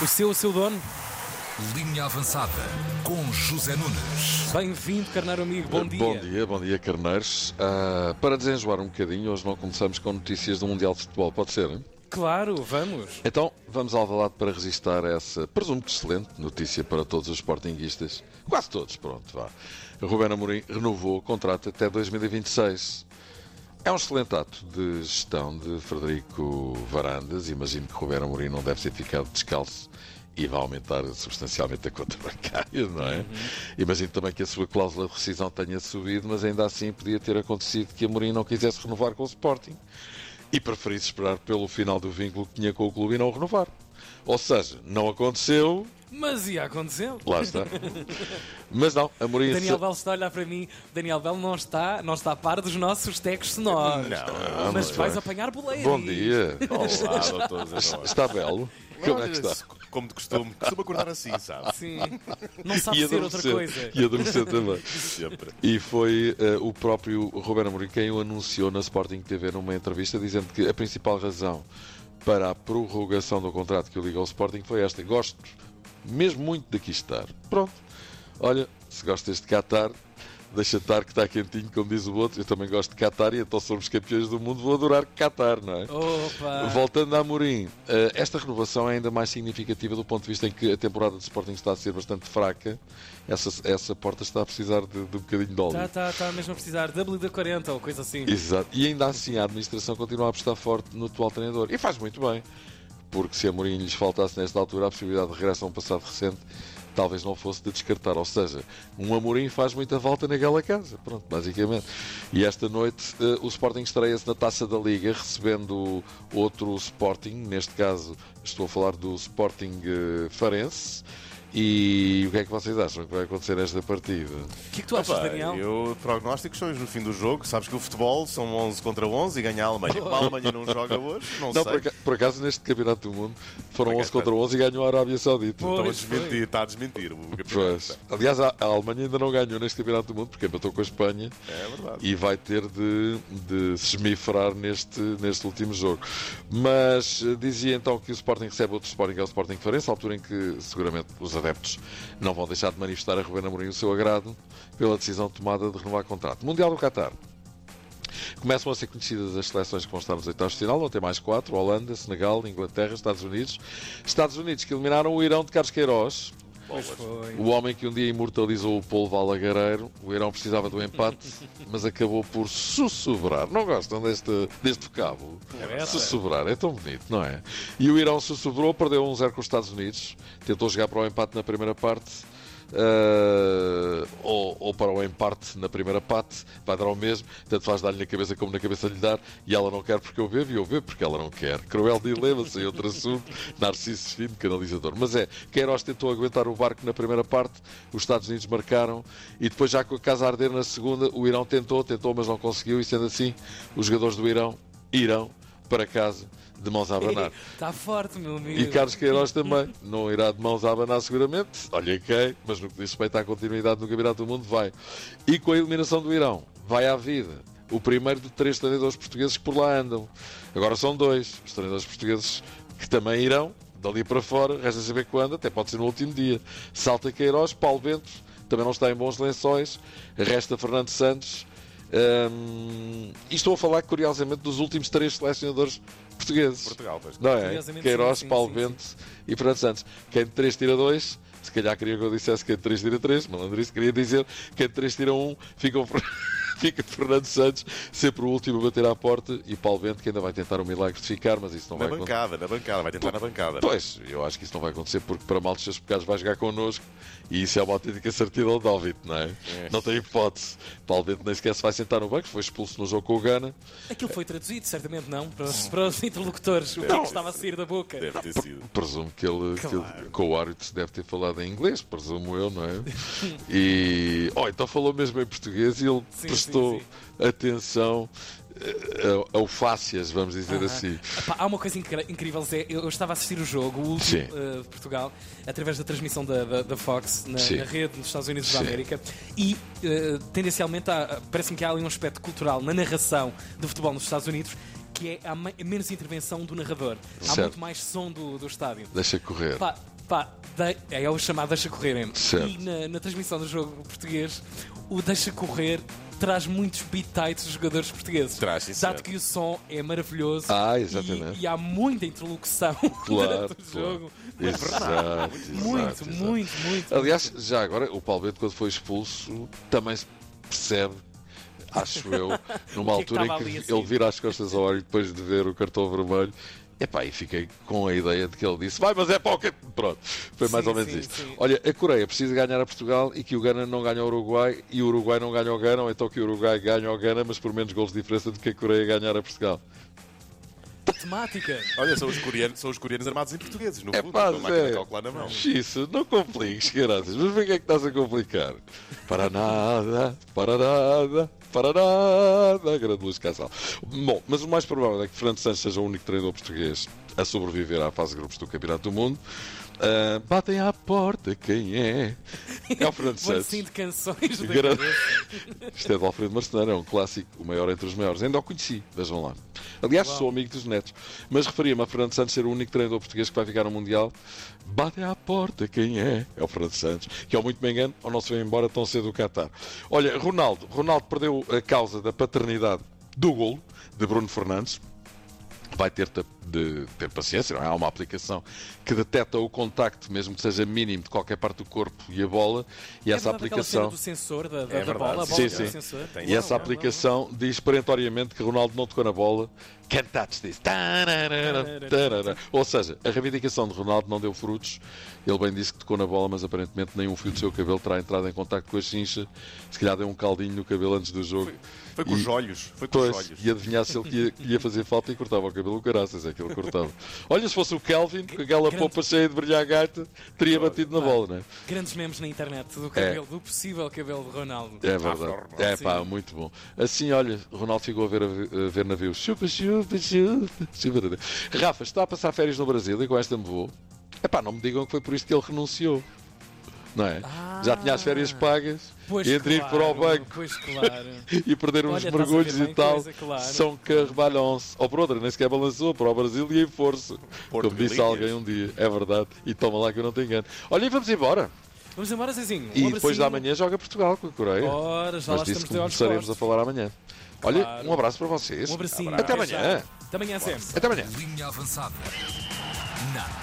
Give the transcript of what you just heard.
O seu, o seu dono? Linha avançada com José Nunes. Bem-vindo, carneiro amigo. Bom dia. Bom dia, bom dia, carneiros. Ah, para desenjoar um bocadinho, hoje não começamos com notícias do Mundial de Futebol, pode ser? Hein? Claro, vamos. Então, vamos ao Alvalade para registrar essa, presumo que excelente notícia para todos os sportinguistas. Quase todos, pronto, vá. Rubén Amorim renovou o contrato até 2026. É um excelente ato de gestão de Frederico Varandas. Imagino que Rubén Amorim não deve ter ficado descalço e vai aumentar substancialmente a conta bancária, não é? Imagino também que a sua cláusula de rescisão tenha subido, mas ainda assim podia ter acontecido que Amorim não quisesse renovar com o Sporting e preferisse esperar pelo final do vínculo que tinha com o clube e não o renovar. Ou seja, não aconteceu, Mas ia acontecer. lá está. Mas não, Amorim... Daniel Bell está a olhar para mim. Daniel Bell não está, não está a par dos nossos tecos sonoros. Não, Mas não vais vai. apanhar boleia. Bom dia. Olá, doutor. Está belo? Como é que está? Como de costume, costumo acordar assim, sabe? Sim. Não sabe E ser outra coisa. E adormecer também. Sempre. E foi eh, o próprio Roberto Amorim quem o anunciou na Sporting TV numa entrevista, dizendo que a principal razão para a prorrogação do contrato que o liga ao Sporting foi esta. Gosto mesmo muito daqui estar. Pronto. Olha, se gostas de Qatar, deixa estar que está quentinho, como diz o outro. Eu também gosto de Qatar e então somos campeões do mundo, vou adorar Qatar, não é? Opa! Voltando a Amorim, eh, esta renovação é ainda mais significativa do ponto de vista em que a temporada de Sporting está a ser bastante fraca. Essa, essa porta está a precisar de, de um bocadinho de óleo. Está tá, tá mesmo a precisar WD-40 ou coisa assim. Exato. E ainda assim a administração continua a apostar forte no atual treinador. E faz muito bem. Porque se a Amorim lhes faltasse nesta altura a possibilidade de regresso a um passado recente, talvez não fosse de descartar. Ou seja, um Amorim faz muita volta naquela casa. Pronto, basicamente. E esta noite eh, o Sporting estreia-se na Taça da Liga, recebendo outro Sporting. Neste caso, estou a falar do Sporting eh, Farense. E o que é que vocês acham que vai acontecer nesta partida? O que é que tu achas, Opa, Daniel? eu prognósticos são no fim do jogo. Sabes que o futebol são 11 contra 11 e ganha a Alemanha. A Alemanha não joga hoje, não, Não, sei. por acaso, por acaso, neste Campeonato do Mundo foram Por 11 acaso, contra 11 e ganhou a Arábia Saudita. Pô. Estão a Pois desmentir, está a desmentir o campeonato. Pois. Aliás, a, a Alemanha ainda não ganhou neste Campeonato do Mundo porque empatou com a Espanha É verdade. e vai ter de, de se esmifrar neste, neste último jogo. Mas eh, dizia então que o Sporting recebe outro Sporting, é o Sporting Farense, à altura em que seguramente os adeptos não vão deixar de manifestar a Rubén Amorim o seu agrado pela decisão tomada de renovar contrato. Mundial do Qatar. Começam a ser conhecidas as seleções que vão estar nos oitavos de final, vão ter mais quatro: Holanda, Senegal, Inglaterra, Estados Unidos. Estados Unidos que eliminaram o Irão de Carlos Queiroz. O homem que um dia imortalizou o Polo Valagareiro, o Irão precisava do empate, mas acabou por sussurrar. Não gostam deste, deste vocábulo? Poeta. Sussurrar, é tão bonito, não é? E o Irão sussurrou, perdeu 1-0 com os Estados Unidos, tentou jogar para o empate na primeira parte. Eh, ou, ou para o empate na primeira parte, vai dar ao mesmo, tanto faz dar-lhe na cabeça como na cabeça lhe dar, e ela não quer porque eu bebo, e eu bebo porque ela não quer. Cruel dilema, sem outro assunto, Narciso Fino, canalizador. Mas é, Queiroz tentou aguentar o barco na primeira parte, os Estados Unidos marcaram, e depois, já com a casa a arder na segunda, o Irão tentou, tentou, mas não conseguiu, e sendo assim, os jogadores do Irão irão para casa de mãos a abanar. Está forte, meu amigo. E Carlos Queiroz também. Não irá de mãos a abanar seguramente. Olha quem, mas no que diz respeito à continuidade do Campeonato do Mundo, vai. E com a eliminação do Irão, vai à vida. O primeiro de três treinadores portugueses que por lá andam. Agora são dois. Os treinadores portugueses que também irão, dali para fora, resta saber quando, até pode ser no último dia. Salta Queiroz, Paulo Bento, também não está em bons lençóis. Resta Fernando Santos. Hum, e estou a falar, curiosamente, dos últimos três selecionadores portugueses. Portugal, pois. Não é? Queiroz, sim, sim, Paulo sim, Bento e Fernando Santos. Quem de 3 tira 2, se calhar queria que eu dissesse quem de 3 tira 3, malandrice, queria dizer quem de 3 tira 1, fica, o Fer- fica Fernando Santos, sempre o último a bater à porta, e Paulo Bento, que ainda vai tentar o milagre de ficar, mas isso não Na vai acontecer. bancada, na bancada, vai tentar na bancada. Pois, eu acho que isso não vai acontecer porque para mal dos seus pecados vai jogar connosco e isso é uma autêntica certidão de óbito, não é? É. Não tem hipótese. Paulo Bento nem sequer se vai sentar no banco, foi expulso no jogo com o Gana. Aquilo foi traduzido, certamente não, para, os- para os interlocutores. O que é que estava a sair da boca? Deve ter sido. Presumo que ele, que ele- Claro. com o árbitro deve ter falado em inglês, presumo eu, não é? E. Oh, então falou mesmo em português e ele Sim, prestou sim, atenção eh, ao fácias, vamos dizer assim. Há uma coisa incrível, Zé. Eu, estava a assistir o jogo, o último Sim. eh, de Portugal, através da transmissão da, da, da Fox na, Sim. na rede nos Estados Unidos da Sim. América. E eh, tendencialmente há- parece-me que há ali um aspecto cultural na narração do futebol nos Estados Unidos que é há me- menos intervenção do narrador. Há Certo. muito mais som do, do estádio. Deixa correr. Pá, pá, é o chamado deixa correr. Certo. E na, na transmissão do jogo português, o deixa correr traz muitos bitites dos jogadores portugueses. Traz, sim, Dado que o som é maravilhoso Ah, e- exatamente. E, há muita interlocução Claro, durante o claro. jogo. Exato, Muito, exato, exato. muito, muito. Aliás, já agora, o Paulo Bento, quando foi expulso, também se percebe, acho eu, numa que é que altura estava em que ele vira as costas ao e depois de ver o cartão vermelho. Epá, e fiquei com a ideia de que ele disse vai, mas é para o quê? Pronto, foi mais Sim, ou menos sim, isto. sim. Olha, a Coreia precisa ganhar a Portugal e que o Gana não ganha ao Uruguai e o Uruguai não ganha ao Gana, ou então que o Uruguai ganha ao Gana, mas por menos gols de diferença do que a Coreia ganhar a Portugal. Temática. Olha, são os coreanos, são os coreanos armados em portugueses, no É fundo, pá, com a máquina de Zé. calcular na mão. Isso, não compliques, graças. Mas vem que é que estás a complicar? Para nada, para nada, para nada. Grande Luís Casal. Bom, mas o mais provável é que Fernando Santos seja o único treinador português a sobreviver à fase de grupos do Campeonato do Mundo. Ah, batem à porta, quem é? É o Fernando Santos. assim de canções Gra-. Isto é de Alfredo Marceneiro, é um clássico, o maior entre os maiores. Ainda o conheci, vejam lá. Aliás, sou amigo dos netos. Mas referia-me a Fernando Santos ser o único treinador português que vai ficar no Mundial. Batem à porta, quem é? É o Fernando Santos, que ao muito me engano, ou não se vem embora tão cedo do Qatar. Olha, Ronaldo, Ronaldo perdeu a causa da paternidade do golo de Bruno Fernandes. Vai ter de ter paciência, não é? Há uma aplicação que detecta o contacto, mesmo que seja mínimo, de qualquer parte do corpo e a bola, e É essa aplicação. do sensor da, da, É da verdade, bola, a bola sim, sim. sensor. Tem E essa razão. aplicação diz perentoriamente que Ronaldo não tocou na bola. Can't touch this. Ou seja, a reivindicação de Ronaldo não deu frutos. Ele bem disse que tocou na bola, mas aparentemente nenhum fio do seu cabelo terá entrado em contacto com a chincha. Se calhar deu um caldinho no cabelo antes do jogo. Foi com os E- olhos. Foi com os Pois, olhos. e adivinhasse ele que ia, ia fazer falta e cortava o cabelo, o caraças, é que ele cortava. Olha, se fosse o Kelvin, com aquela Grande- popa cheia de brilhar gaita, teria batido na bola, não é? Grandes memes na internet do cabelo, do possível cabelo de Ronaldo. É verdade. É pá, muito bom. Assim, olha, Ronaldo ficou a ver, a ver navios. Chupa, chupa, chupa. chupa. Rafa, está a passar férias no Brasil e com esta me vou. É pá, não me digam que foi por isto que ele renunciou. Não é? Já tinha as férias pagas Pois entre ir claro, para o banco Pois claro. e perder uns Olha, mergulhos e tal. coisa, claro. São carvalhões. Ou por outra, nem sequer balançou para o Brasil e em força. Porto Como disse Galinhas. alguém um dia. É verdade. E toma lá que eu não te engano. Olha, e vamos embora. Vamos embora, Zezinho. Um E depois da manhã joga Portugal com a Coreia. Ora, já lá Mas disse que começaremos a falar amanhã. Olha, um abraço para vocês. Um abracinho. Até amanhã. Até amanhã sempre. Até amanhã. Linha avançada. Na